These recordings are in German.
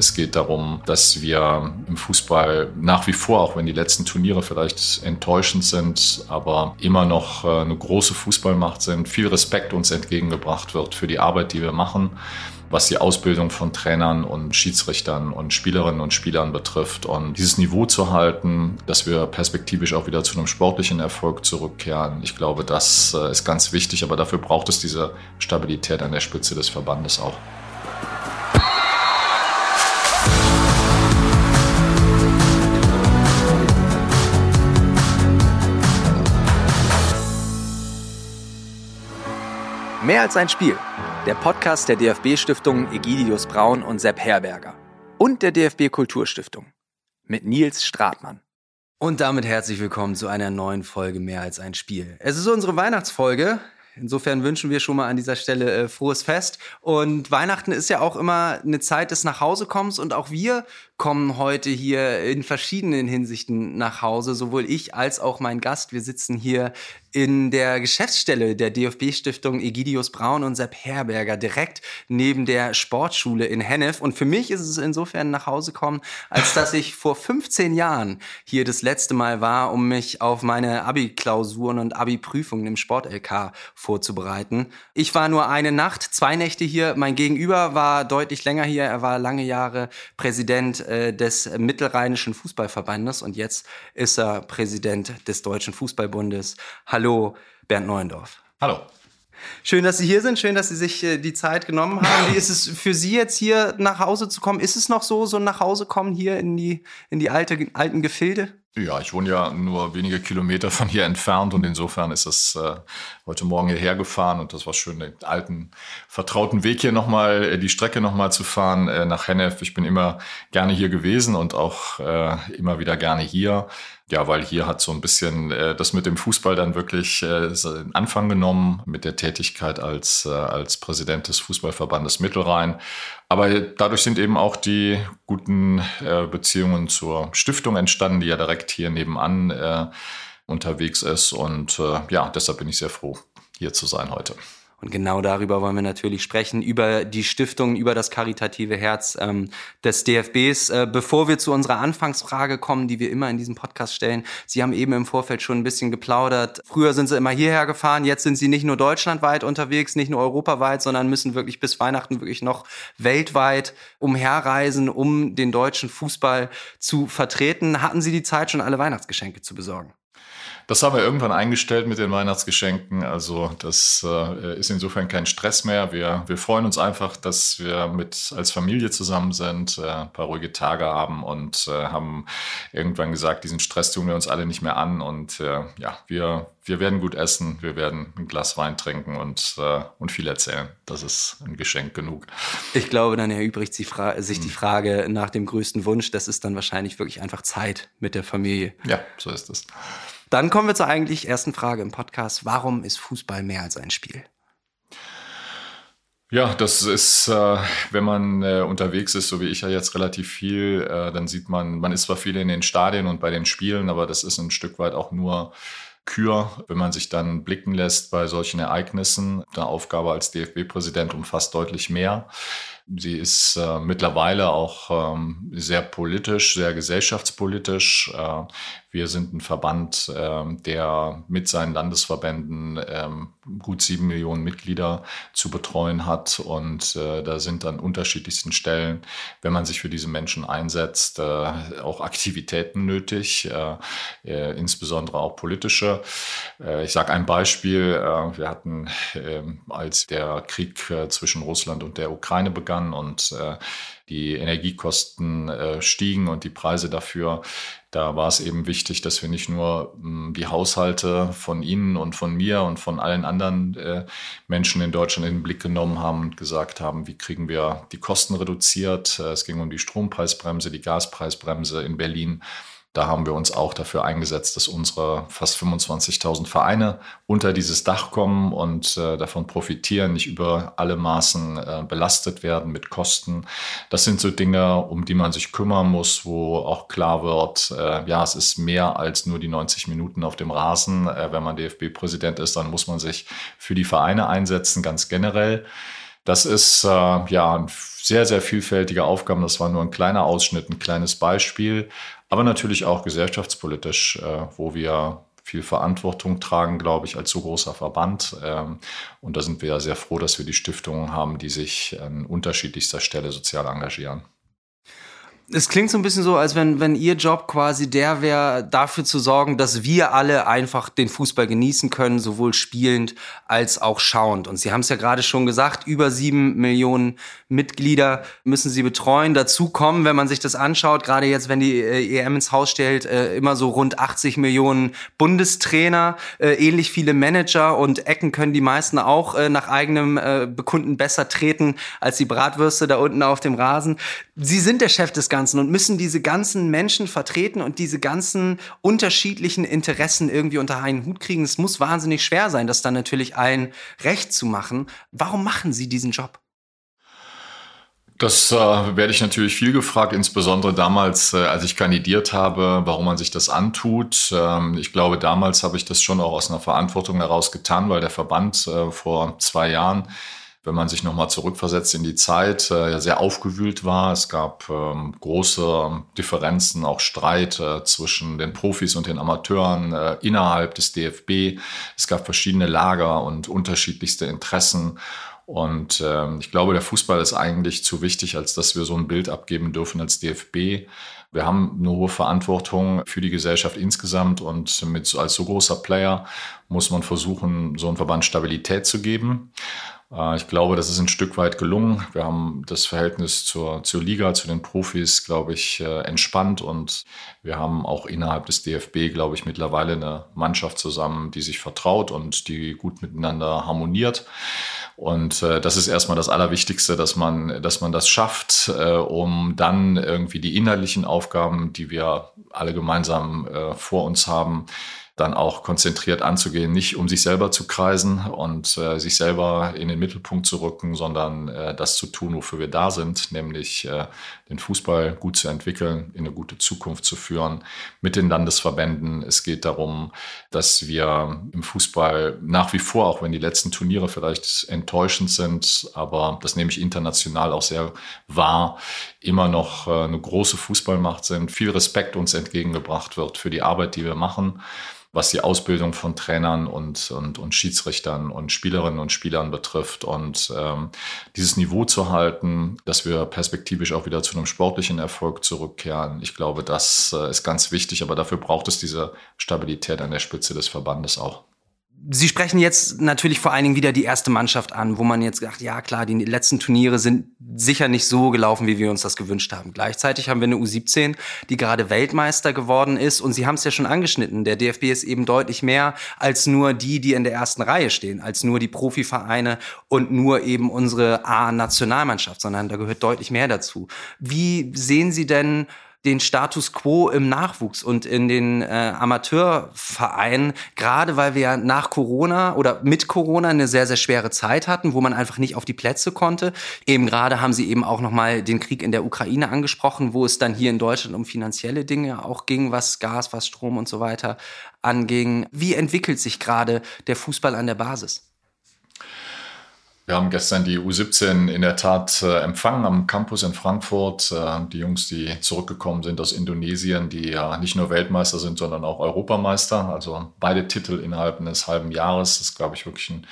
Es geht darum, dass wir im Fußball nach wie vor, auch wenn die letzten Turniere vielleicht enttäuschend sind, aber immer noch äh, eine große Fußballmacht sind, viel Respekt uns entgegengebracht wird für die Arbeit, die wir machen was die Ausbildung von Trainern und Schiedsrichtern und Spielerinnen und Spielern betrifft. Und dieses Niveau zu halten, dass wir perspektivisch auch wieder zu einem sportlichen Erfolg zurückkehren, ich glaube, das äh, ist ganz wichtig. Aber dafür braucht es diese Stabilität an der Spitze des Verbandes auch. Mehr als ein Spiel der Podcast der DFB-Stiftung Egidius Braun und Sepp Herberger und der DFB Kulturstiftung mit Nils Stratmann. Und damit herzlich willkommen zu einer neuen Folge Mehr als ein Spiel. Es ist unsere Weihnachtsfolge. Insofern wünschen wir schon mal an dieser Stelle äh, frohes Fest. Und Weihnachten ist ja auch immer eine Zeit des Nachhausekommens und auch wir kommen heute hier in verschiedenen Hinsichten nach Hause, sowohl ich als auch mein Gast. Wir sitzen hier in der Geschäftsstelle der DFB-Stiftung Egidius Braun und Sepp Herberger direkt neben der Sportschule in Hennef. Und für mich ist es insofern nach Hause kommen, als dass ich vor 15 Jahren hier das letzte Mal war, um mich auf meine Abi-Klausuren und Abi-Prüfungen im Sport-LK vorzubereiten. Ich war nur eine Nacht, zwei Nächte hier. Mein Gegenüber war deutlich länger hier. Er war lange Jahre Präsident äh, des Mittelrheinischen Fußballverbandes und jetzt ist er Präsident des Deutschen Fußballbundes. Hallo, Bernd Neuendorf. Hallo. Schön, dass Sie hier sind. Schön, dass Sie sich äh, die Zeit genommen haben. Wie ist es für Sie jetzt hier nach Hause zu kommen? Ist es noch so, so nach Hause kommen hier in die, in die alte, alten Gefilde? Ja, ich wohne ja nur wenige Kilometer von hier entfernt und insofern ist es äh, heute Morgen hierher gefahren und das war schön, den alten, vertrauten Weg hier nochmal, äh, die Strecke nochmal zu fahren äh, nach Hennef. Ich bin immer gerne hier gewesen und auch äh, immer wieder gerne hier. Ja, weil hier hat so ein bisschen äh, das mit dem Fußball dann wirklich äh, Anfang genommen mit der Tätigkeit als, äh, als Präsident des Fußballverbandes Mittelrhein. Aber dadurch sind eben auch die guten äh, Beziehungen zur Stiftung entstanden, die ja direkt hier nebenan äh, unterwegs ist. Und äh, ja, deshalb bin ich sehr froh, hier zu sein heute. Und genau darüber wollen wir natürlich sprechen, über die Stiftung, über das karitative Herz ähm, des DFBs. Äh, bevor wir zu unserer Anfangsfrage kommen, die wir immer in diesem Podcast stellen. Sie haben eben im Vorfeld schon ein bisschen geplaudert. Früher sind Sie immer hierher gefahren, jetzt sind Sie nicht nur deutschlandweit unterwegs, nicht nur europaweit, sondern müssen wirklich bis Weihnachten wirklich noch weltweit umherreisen, um den deutschen Fußball zu vertreten. Hatten Sie die Zeit, schon alle Weihnachtsgeschenke zu besorgen? Das haben wir irgendwann eingestellt mit den Weihnachtsgeschenken. Also das äh, ist insofern kein Stress mehr. Wir, wir freuen uns einfach, dass wir mit als Familie zusammen sind, äh, ein paar ruhige Tage haben und äh, haben irgendwann gesagt, diesen Stress tun wir uns alle nicht mehr an. Und äh, ja, wir, wir werden gut essen, wir werden ein Glas Wein trinken und, äh, und viel erzählen. Das ist ein Geschenk genug. Ich glaube, dann erübrigt sich, sich die hm. Frage nach dem größten Wunsch. Das ist dann wahrscheinlich wirklich einfach Zeit mit der Familie. Ja, so ist es. Dann kommen wir zur eigentlich ersten Frage im Podcast. Warum ist Fußball mehr als ein Spiel? Ja, das ist, äh, wenn man äh, unterwegs ist, so wie ich ja jetzt relativ viel, äh, dann sieht man, man ist zwar viel in den Stadien und bei den Spielen, aber das ist ein Stück weit auch nur Kür, wenn man sich dann blicken lässt bei solchen Ereignissen. Eine Aufgabe als DFB-Präsident umfasst deutlich mehr. Sie ist äh, mittlerweile auch ähm, sehr politisch, sehr gesellschaftspolitisch. Äh, wir sind ein Verband, ähm, der mit seinen Landesverbänden ähm, gut sieben Millionen Mitglieder zu betreuen hat. Und äh, da sind an unterschiedlichsten Stellen, wenn man sich für diese Menschen einsetzt, äh, auch Aktivitäten nötig, äh, insbesondere auch politische. Ich sage ein Beispiel. Wir hatten, ähm, als der Krieg zwischen Russland und der Ukraine begann und die Energiekosten äh, stiegen und die Preise dafür. Da war es eben wichtig, dass wir nicht nur mh, hm, die Haushalte von Ihnen und von mir und von allen anderen äh, Menschen in Deutschland in den Blick genommen haben und gesagt haben, wie kriegen wir die Kosten reduziert. Äh, es ging um die Strompreisbremse, die Gaspreisbremse in Berlin. Da haben wir uns auch dafür eingesetzt, dass unsere fast 25.000 Vereine unter dieses Dach kommen und äh, davon profitieren, nicht über alle Maßen äh, belastet werden mit Kosten. Das sind so Dinge, um die man sich kümmern muss, wo auch klar wird, äh, ja, es ist mehr als nur die 90 Minuten auf dem Rasen. Äh, wenn man DFB-Präsident ist, dann muss man sich für die Vereine einsetzen, ganz generell. Das ist äh, ja sehr, sehr vielfältige Aufgaben. Das war nur ein kleiner Ausschnitt, ein kleines Beispiel, aber natürlich auch gesellschaftspolitisch, äh, wo wir viel Verantwortung tragen, glaube ich, als so großer Verband. Ähm, und da sind wir sehr froh, dass wir die Stiftungen haben, die sich an unterschiedlichster Stelle sozial engagieren es klingt so ein bisschen so, als wenn, wenn ihr Job quasi der wäre, dafür zu sorgen, dass wir alle einfach den Fußball genießen können, sowohl spielend als auch schauend. Und Sie haben es ja gerade schon gesagt, über sieben Millionen Mitglieder müssen Sie betreuen. Dazu kommen, wenn man sich das anschaut, gerade jetzt, wenn die äh, EM ins Haus stellt, äh, immer so rund 80 Millionen Bundestrainer, äh, ähnlich viele Manager und Ecken können die meisten auch äh, nach eigenem äh, Bekunden besser treten als die Bratwürste da unten auf dem Rasen. Sie sind der Chef des Ganzen. Ganzen und müssen diese ganzen Menschen vertreten und diese ganzen unterschiedlichen Interessen irgendwie unter einen Hut kriegen. Es muss wahnsinnig schwer sein, das dann natürlich allen recht zu machen. Warum machen Sie diesen Job? Das äh, werde ich natürlich viel gefragt, insbesondere damals, äh, als ich kandidiert habe, warum man sich das antut. Ähm, ich glaube, damals habe ich das schon auch aus einer Verantwortung heraus getan, weil der Verband äh, vor zwei Jahren wenn man sich nochmal zurückversetzt in die Zeit, äh, sehr aufgewühlt war. Es gab ähm, große Differenzen, auch Streit äh, zwischen den Profis und den Amateuren äh, innerhalb des DFB. Es gab verschiedene Lager und unterschiedlichste Interessen. Und ähm, ich glaube, der Fußball ist eigentlich zu wichtig, als dass wir so ein Bild abgeben dürfen als DFB. Wir haben eine hohe Verantwortung für die Gesellschaft insgesamt und mit, als so großer Player muss man versuchen, so einem Verband Stabilität zu geben. Äh, ich glaube, das ist ein Stück weit gelungen. Wir haben das Verhältnis zur, zur Liga, zu den Profis, glaube ich, äh, entspannt und wir haben auch innerhalb des DFB, glaube ich, mittlerweile eine Mannschaft zusammen, die sich vertraut und die gut miteinander harmoniert. Und äh, das ist erstmal das Allerwichtigste, dass man, dass man das schafft, um dann irgendwie die inhaltlichen Aufgaben, die wir alle gemeinsam vor uns haben, dann auch konzentriert anzugehen, nicht um sich selber zu kreisen und äh, sich selber in den Mittelpunkt zu rücken, sondern äh, das zu tun, wofür wir da sind, nämlich äh, den Fußball gut zu entwickeln, in eine gute Zukunft zu führen mit den Landesverbänden. Es geht darum, dass wir im Fußball nach wie vor, auch wenn die letzten Turniere vielleicht enttäuschend sind, aber das nehme ich international auch sehr wahr, immer noch äh, eine große Fußballmacht sind, viel Respekt uns entgegengebracht wird für die Arbeit, die wir machen was die Ausbildung von Trainern und, und, und Schiedsrichtern und Spielerinnen und Spielern betrifft. Und ähm, dieses Niveau zu halten, dass wir perspektivisch auch wieder zu einem sportlichen Erfolg zurückkehren, ich glaube, das äh, ist ganz wichtig. Aber dafür braucht es diese Stabilität an der Spitze des Verbandes auch. Sie sprechen jetzt natürlich vor allen Dingen wieder die erste Mannschaft an, wo man jetzt sagt, ja klar, die letzten Turniere sind sicher nicht so gelaufen, wie wir uns das gewünscht haben. Gleichzeitig haben wir eine U17, die gerade Weltmeister geworden ist und Sie haben es ja schon angeschnitten, der DFB ist eben deutlich mehr als nur die, die in der ersten Reihe stehen, als nur die Profivereine und nur eben unsere A-Nationalmannschaft, sondern da gehört deutlich mehr dazu. Wie sehen Sie denn den Status quo im Nachwuchs und in den äh, Amateurvereinen, gerade weil wir nach Corona oder mit Corona eine sehr, sehr schwere Zeit hatten, wo man einfach nicht auf die Plätze konnte. Eben gerade haben Sie eben auch nochmal den Krieg in der Ukraine angesprochen, wo es dann hier in Deutschland um finanzielle Dinge auch ging, was Gas, was Strom und so weiter anging. Wie entwickelt sich gerade der Fußball an der Basis? Wir haben gestern die U17 in der Tat äh, empfangen am Campus in Frankfurt. Äh, die Jungs, die zurückgekommen sind aus Indonesien, die ja nicht nur Weltmeister sind, sondern auch Europameister. Also beide Titel innerhalb eines halben Jahres. Das ist, glaube ich, wirklich ein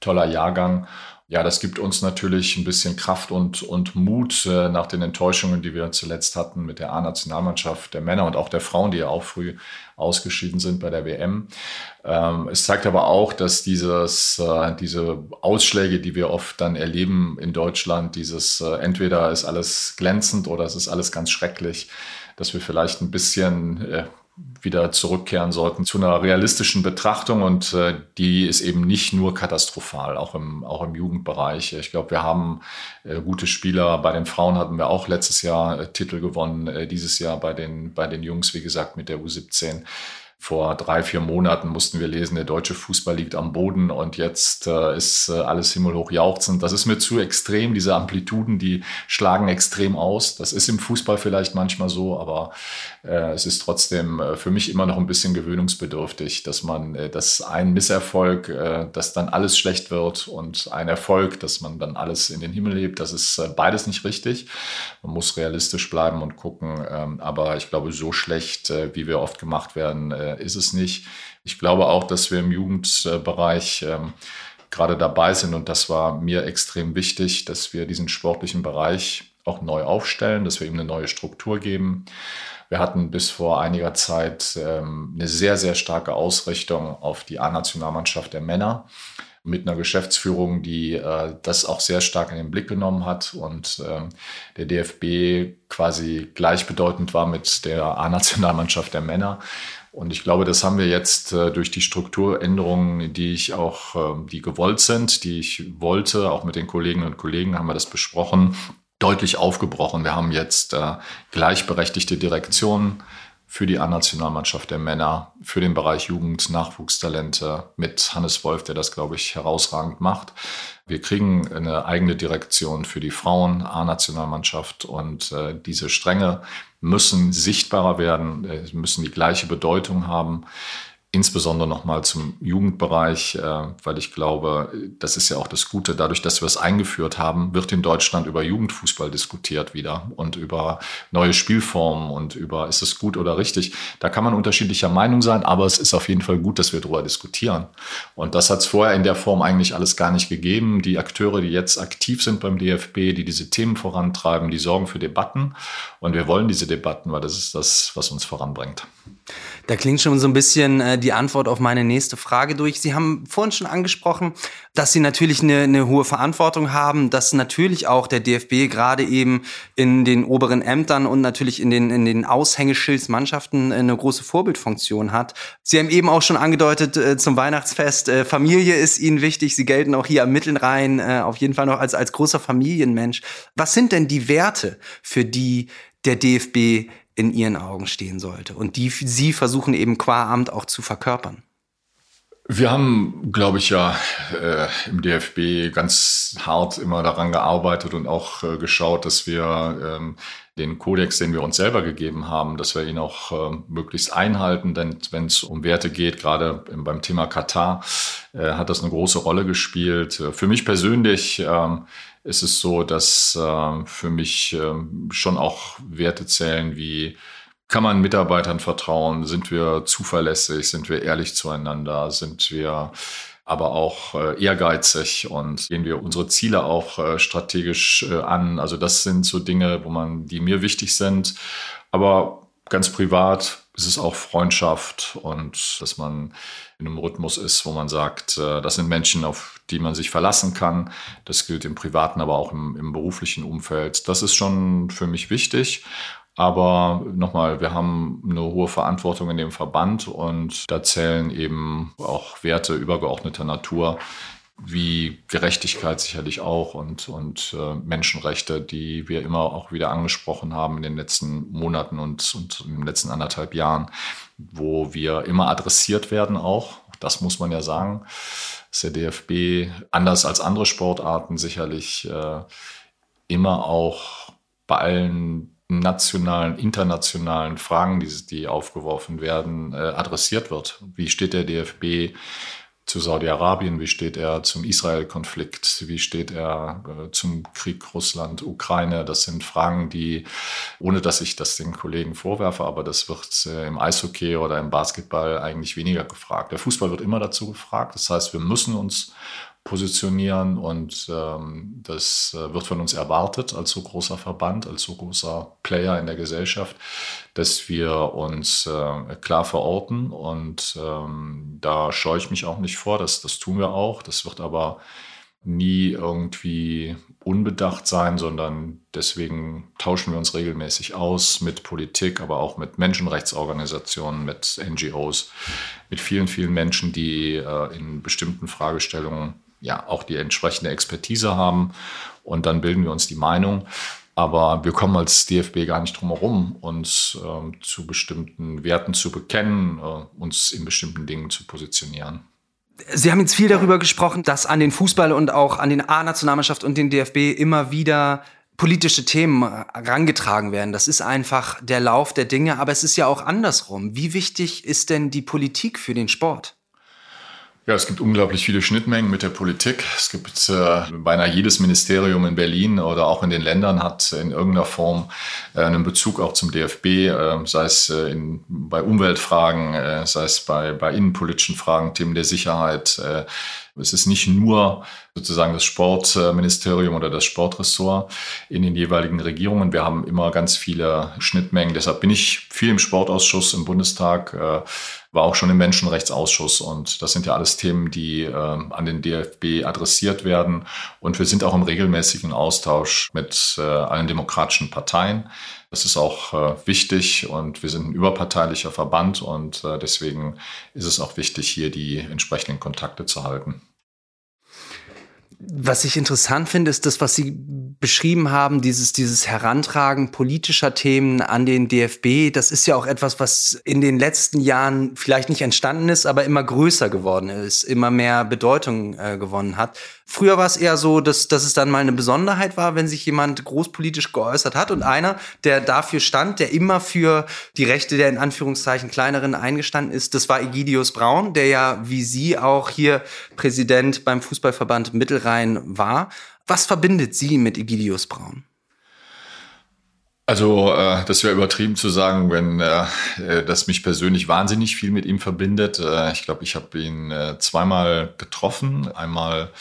toller Jahrgang. Ja, das gibt uns natürlich ein bisschen Kraft und, und Mut äh, nach den Enttäuschungen, die wir zuletzt hatten mit der A-Nationalmannschaft der Männer und auch der Frauen, die ja auch früh ausgeschieden sind bei der WM. Ähm, es zeigt aber auch, dass dieses, äh, diese Ausschläge, die wir oft dann erleben in Deutschland, dieses äh, entweder ist alles glänzend oder es ist alles ganz schrecklich, dass wir vielleicht ein bisschen äh, wieder zurückkehren sollten zu einer realistischen Betrachtung und äh, die ist eben nicht nur katastrophal, auch im, auch im Jugendbereich. Ich glaube, wir haben äh, gute Spieler. Bei den Frauen hatten wir auch letztes Jahr äh, Titel gewonnen, äh, dieses Jahr bei den, bei den Jungs, wie gesagt, mit der U17. Vor drei, vier Monaten mussten wir lesen, der deutsche Fußball liegt am Boden und jetzt äh, ist äh, alles himmelhoch jauchzend. Das ist mir zu extrem. Diese Amplituden, die schlagen extrem aus. Das ist im Fußball vielleicht manchmal so, aber äh, es ist trotzdem äh, für mich immer noch ein bisschen gewöhnungsbedürftig, dass man, äh, dass ein Misserfolg, äh, dass dann alles schlecht wird und ein Erfolg, dass man dann alles in den Himmel hebt. Das ist beides nicht richtig. Man muss realistisch bleiben und gucken. Ähm, aber ich glaube, so schlecht, wie wir oft gemacht werden, äh, ist es nicht. Ich glaube auch, dass wir im Jugendbereich ähm, gerade dabei sind und das war mir extrem wichtig, dass wir diesen sportlichen Bereich auch neu aufstellen, dass wir ihm eine neue Struktur geben. Wir hatten bis vor einiger Zeit ähm, eine sehr, sehr starke Ausrichtung auf die A-Nationalmannschaft der Männer mit einer Geschäftsführung, die äh, das auch sehr stark in den Blick genommen hat und ähm, der DFB quasi gleichbedeutend war mit der A-Nationalmannschaft der Männer. Und ich glaube, das haben wir jetzt äh, durch die Strukturänderungen, die ich auch, äh, die gewollt sind, die ich wollte, auch mit den Kolleginnen und Kollegen haben wir das besprochen, deutlich aufgebrochen. Wir haben jetzt äh, gleichberechtigte Direktionen für die A-Nationalmannschaft der Männer, für den Bereich Jugend, Nachwuchstalente mit Hannes Wolf, der das, glaube ich, herausragend macht. Wir kriegen eine eigene Direktion für die Frauen, A-Nationalmannschaft und äh, diese Stränge müssen sichtbarer werden, äh, müssen die gleiche Bedeutung haben insbesondere nochmal zum Jugendbereich, äh, weil ich glaube, das ist ja auch das Gute. Dadurch, dass wir es eingeführt haben, wird in Deutschland über Jugendfußball diskutiert wieder und über neue Spielformen und über, ist es gut oder richtig. Da kann man unterschiedlicher Meinung sein, aber es ist auf jeden Fall gut, dass wir darüber diskutieren. Und das hat es vorher in der Form eigentlich alles gar nicht gegeben. Die Akteure, die jetzt aktiv sind beim DFB, die diese Themen vorantreiben, die sorgen für Debatten. Und wir wollen diese Debatten, weil das ist das, was uns voranbringt. Da klingt schon so ein bisschen äh, die Antwort auf meine nächste Frage durch. Sie haben vorhin schon angesprochen, dass Sie natürlich eine, eine hohe Verantwortung haben, dass natürlich auch der DFB gerade eben in den oberen Ämtern und natürlich in den, in den Aushängeschildsmannschaften eine große Vorbildfunktion hat. Sie haben eben auch schon angedeutet äh, zum Weihnachtsfest, äh, Familie ist Ihnen wichtig. Sie gelten auch hier am Mittelrhein äh, auf jeden Fall noch als, als großer Familienmensch. Was sind denn die Werte, für die der DFB in ihren Augen stehen sollte und die sie versuchen eben qua Amt auch zu verkörpern. Wir haben, glaube ich, ja äh, im DFB ganz hart immer daran gearbeitet und auch äh, geschaut, dass wir ähm, den Kodex, den wir uns selber gegeben haben, dass wir ihn auch äh, möglichst einhalten. Denn wenn es um Werte geht, gerade beim Thema Katar, äh, hat das eine große Rolle gespielt. Äh, für mich persönlich ähm, ist es so, dass äh, für mich äh, schon auch Werte zählen wie kann man Mitarbeitern vertrauen? Sind wir zuverlässig? Sind wir ehrlich zueinander? Sind wir aber auch äh, ehrgeizig und gehen wir unsere Ziele auch äh, strategisch äh, an? Also das sind so Dinge, wo man, die mir wichtig sind. Aber ganz privat ist es auch Freundschaft und dass man in einem Rhythmus ist, wo man sagt, äh, das sind Menschen, auf die man sich verlassen kann. Das gilt im privaten, aber auch im, im beruflichen Umfeld. Das ist schon für mich wichtig. Aber nochmal, wir haben eine hohe Verantwortung in dem Verband und da zählen eben auch Werte übergeordneter Natur, wie Gerechtigkeit sicherlich auch und, und äh, Menschenrechte, die wir immer auch wieder angesprochen haben in den letzten Monaten und, und in den letzten anderthalb Jahren, wo wir immer adressiert werden auch. Das muss man ja sagen, dass der DFB anders als andere Sportarten sicherlich äh, immer auch bei allen nationalen, internationalen Fragen, die, die aufgeworfen werden, äh, adressiert wird. Wie steht der DFB zu Saudi-Arabien, wie steht er zum Israel-Konflikt, wie steht er äh, zum Krieg Russland-Ukraine. Das sind Fragen, die, ohne dass ich das den Kollegen vorwerfe, aber das wird äh, im Eishockey oder im Basketball eigentlich weniger gefragt. Der Fußball wird immer dazu gefragt. Das heißt, wir müssen uns positionieren und ähm, das äh, wird von uns erwartet als so großer Verband, als so großer Player in der Gesellschaft, dass wir uns äh, klar verorten und ähm, da scheue ich mich auch nicht vor, das, das tun wir auch, das wird aber nie irgendwie unbedacht sein, sondern deswegen tauschen wir uns regelmäßig aus mit Politik, aber auch mit Menschenrechtsorganisationen, mit NGOs, mit vielen, vielen Menschen, die äh, in bestimmten Fragestellungen ja auch die entsprechende Expertise haben. Und dann bilden wir uns die Meinung. Aber wir kommen als DFB gar nicht drum herum, uns äh, zu bestimmten Werten zu bekennen, äh, uns in bestimmten Dingen zu positionieren. Sie haben jetzt viel darüber gesprochen, dass an den Fußball und auch an den A-Nationalmannschaft und den DFB immer wieder politische Themen herangetragen werden. Das ist einfach der Lauf der Dinge, aber es ist ja auch andersrum. Wie wichtig ist denn die Politik für den Sport? Ja, es gibt unglaublich viele Schnittmengen mit der Politik. Es gibt äh, beinahe jedes Ministerium in Berlin oder auch in den Ländern hat in irgendeiner Form äh, einen Bezug auch zum DFB, äh, sei es äh, in, bei Umweltfragen, äh, sei es bei, bei innenpolitischen Fragen, Themen der Sicherheit. Äh, es ist nicht nur sozusagen das Sportministerium oder das Sportressort in den jeweiligen Regierungen. Wir haben immer ganz viele Schnittmengen. Deshalb bin ich viel im Sportausschuss im Bundestag, äh, war auch schon im Menschenrechtsausschuss. Und das sind ja alles Themen, die äh, an den DFB adressiert werden. Und wir sind auch im regelmäßigen Austausch mit äh, allen demokratischen Parteien. Das ist auch äh, wichtig und wir sind ein überparteilicher Verband und äh, deswegen ist es auch wichtig, hier die entsprechenden Kontakte zu halten. Was ich interessant finde, ist das, was Sie beschrieben haben, dieses, dieses Herantragen politischer Themen an den DFB. Das ist ja auch etwas, was in den letzten Jahren vielleicht nicht entstanden ist, aber immer größer geworden ist, immer mehr Bedeutung äh, gewonnen hat. Früher war es eher so, dass, dass es dann mal eine Besonderheit war, wenn sich jemand großpolitisch geäußert hat und einer, der dafür stand, der immer für die Rechte der in Anführungszeichen kleineren eingestanden ist, das war Egidius Braun, der ja wie Sie auch hier Präsident beim Fußballverband Mittelrhein war. Was verbindet Sie mit Egidius Braun? Also äh, das wäre übertrieben zu sagen, wenn äh, äh, das mich persönlich wahnsinnig viel mit ihm verbindet. Äh, ich glaube, ich habe ihn äh, zweimal getroffen. Einmal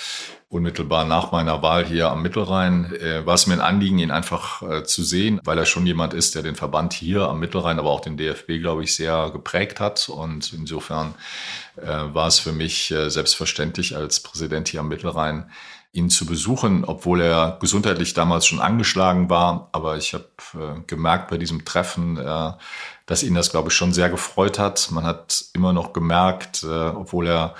unmittelbar nach meiner Wahl hier am Mittelrhein äh, war es mir ein Anliegen, ihn einfach äh, zu sehen, weil er schon jemand ist, der den Verband hier am Mittelrhein, aber auch den DFB, glaube ich, sehr geprägt hat. Und insofern äh, war es für mich äh, selbstverständlich als Präsident hier am Mittelrhein, ihn zu besuchen, obwohl er gesundheitlich damals schon angeschlagen war. Aber ich habe äh, gemerkt bei diesem Treffen, äh, dass ihn das, glaube ich, schon sehr gefreut hat. Man hat immer noch gemerkt, äh, obwohl er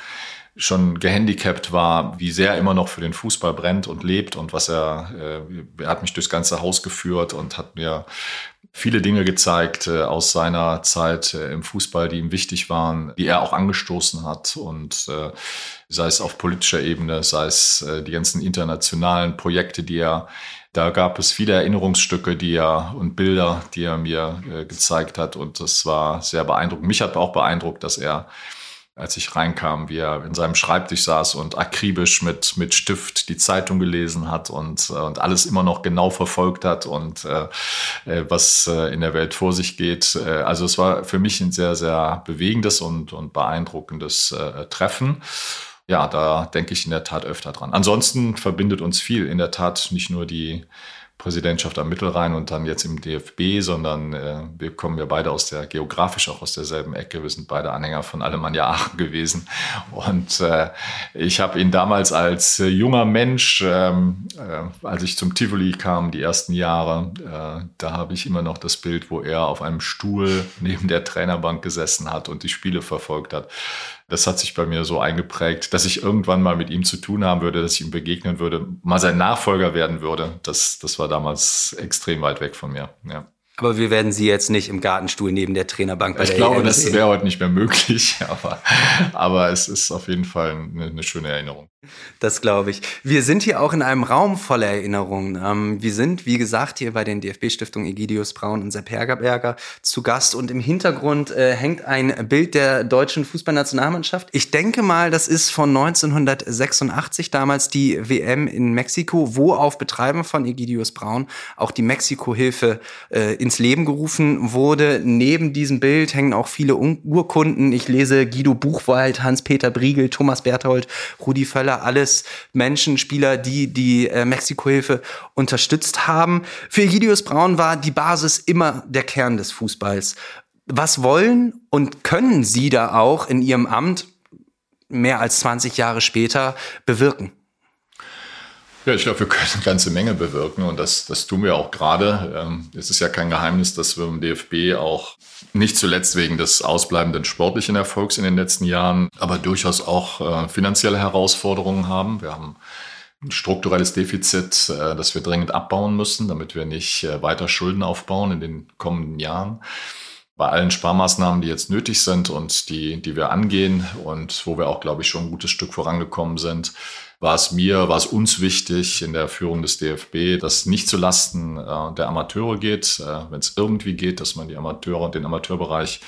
schon gehandicapt war, wie sehr er immer noch für den Fußball brennt und lebt und was er, äh, er hat mich durchs ganze Haus geführt und hat mir viele Dinge gezeigt äh, aus seiner Zeit äh, im Fußball, die ihm wichtig waren, die er auch angestoßen hat und äh, sei es auf politischer Ebene, sei es äh, die ganzen internationalen Projekte, die er da gab es viele Erinnerungsstücke, die er und Bilder, die er mir äh, gezeigt hat und das war sehr beeindruckend. Mich hat auch beeindruckt, dass er als ich reinkam, wie er in seinem Schreibtisch saß und akribisch mit, mit Stift die Zeitung gelesen hat und, und alles immer noch genau verfolgt hat und äh, äh, was äh, in der Welt vor sich geht. Äh, also es war für mich ein sehr, sehr bewegendes und, und beeindruckendes äh, Treffen. Ja, da denke ich in der Tat öfter dran. Ansonsten verbindet uns viel. In der Tat nicht nur die Präsidentschaft am Mittelrhein und dann jetzt im DFB, sondern äh, wir kommen ja beide aus der, geografisch auch aus derselben Ecke. Wir sind beide Anhänger von Alemannia Aachen gewesen. Und äh, ich habe ihn damals als äh, junger Mensch, ähm, äh, als ich zum Tivoli kam, die ersten Jahre, äh, da habe ich immer noch das Bild, wo er auf einem Stuhl neben der Trainerbank gesessen hat und die Spiele verfolgt hat. Das hat sich bei mir so eingeprägt, dass ich irgendwann mal mit ihm zu tun haben würde, dass ich ihm begegnen würde, mal sein Nachfolger werden würde. Das, das war damals extrem weit weg von mir. Ja. Aber wir werden Sie jetzt nicht im Gartenstuhl neben der Trainerbank bei ich der glaube, EM das wäre heute nicht mehr möglich, aber, aber es ist auf jeden Fall eine, eine schöne Erinnerung. Das glaube ich. Wir sind hier auch in einem Raum voller Erinnerungen. Ähm, wir sind, wie gesagt, hier bei den DFB-Stiftungen Egidius Braun und Sepp Hergerberger zu Gast und im Hintergrund äh, hängt ein Bild der deutschen Fußballnationalmannschaft. Ich denke mal, das ist von 1986, damals die WM in Mexiko, wo auf Betreiben von Egidius Braun auch die Mexiko-Hilfe äh, ins Leben gerufen wurde. Neben diesem Bild hängen auch viele Urkunden. Ich lese Guido Buchwald, Hans-Peter Briegel, Thomas Berthold, Rudi Völler, alles Menschen, Spieler, die die äh, Mexiko-Hilfe unterstützt haben. Für Egidius Braun war die Basis immer der Kern des Fußballs. Was wollen und können Sie da auch in Ihrem Amt mehr als 20 Jahre später bewirken? Ja, ich glaube, wir können eine ganze Menge bewirken und das, das tun wir auch gerade. Ähm, es ist ja kein Geheimnis, dass wir im DFB auch nicht zuletzt wegen des ausbleibenden sportlichen Erfolgs in den letzten Jahren, aber durchaus auch äh, finanzielle Herausforderungen haben. Wir haben ein strukturelles Defizit, äh, das wir dringend abbauen müssen, damit wir nicht äh, weiter Schulden aufbauen in den kommenden Jahren. Bei allen Sparmaßnahmen, die jetzt nötig sind und die, die wir angehen und wo wir auch, glaube ich, schon ein gutes Stück vorangekommen sind, war es mir, war es uns wichtig in der Führung des DFB, dass nicht zu Lasten äh, der Amateure geht, äh, wenn es irgendwie geht, dass man die Amateure und den Amateurbereich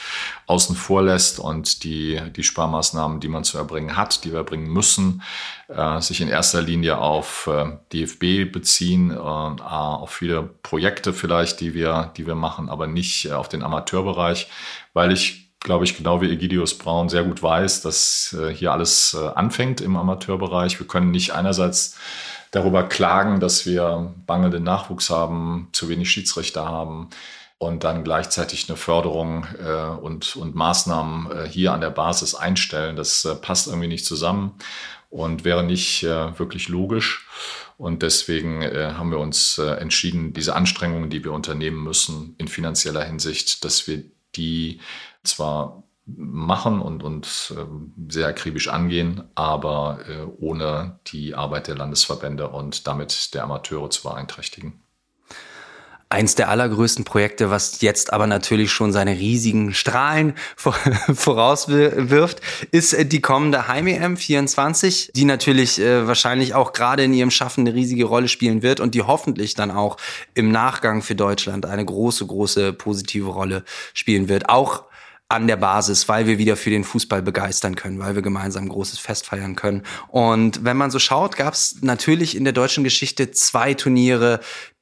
außen vor lässt und die, die Sparmaßnahmen, die man zu erbringen hat, die wir erbringen müssen, äh, sich in erster Linie auf äh, DFB beziehen, äh, auf viele Projekte vielleicht, die wir, die wir machen, aber nicht äh, auf den Amateurbereich, weil ich glaube ich, genau wie Egidius Braun sehr gut weiß, dass äh, hier alles äh, anfängt im Amateurbereich. Wir können nicht einerseits darüber klagen, dass wir mangelnden Nachwuchs haben, zu wenig Schiedsrichter haben und dann gleichzeitig eine Förderung äh, und, und Maßnahmen äh, hier an der Basis einstellen. Das äh, passt irgendwie nicht zusammen und wäre nicht äh, wirklich logisch. Und deswegen haben wir uns entschieden, diese Anstrengungen, die wir unternehmen müssen in finanzieller Hinsicht, dass wir die zwar machen und, und ähm, sehr akribisch angehen, aber äh, ohne die Arbeit der Landesverbände und damit der Amateure zu beeinträchtigen. Eins der allergrößten Projekte, was jetzt aber natürlich schon seine riesigen Strahlen vorauswirft, ist äh, die kommende Heim-EM 24, die natürlich äh, wahrscheinlich auch gerade in ihrem Schaffen eine riesige Rolle spielen wird und die hoffentlich dann auch im Nachgang für Deutschland eine große, große positive Rolle spielen wird. Auch an der Basis, weil wir wieder für den Fußball begeistern können, weil wir gemeinsam ein großes Fest feiern können. Und wenn man so schaut, gab es natürlich in der deutschen Geschichte zwei Turniere,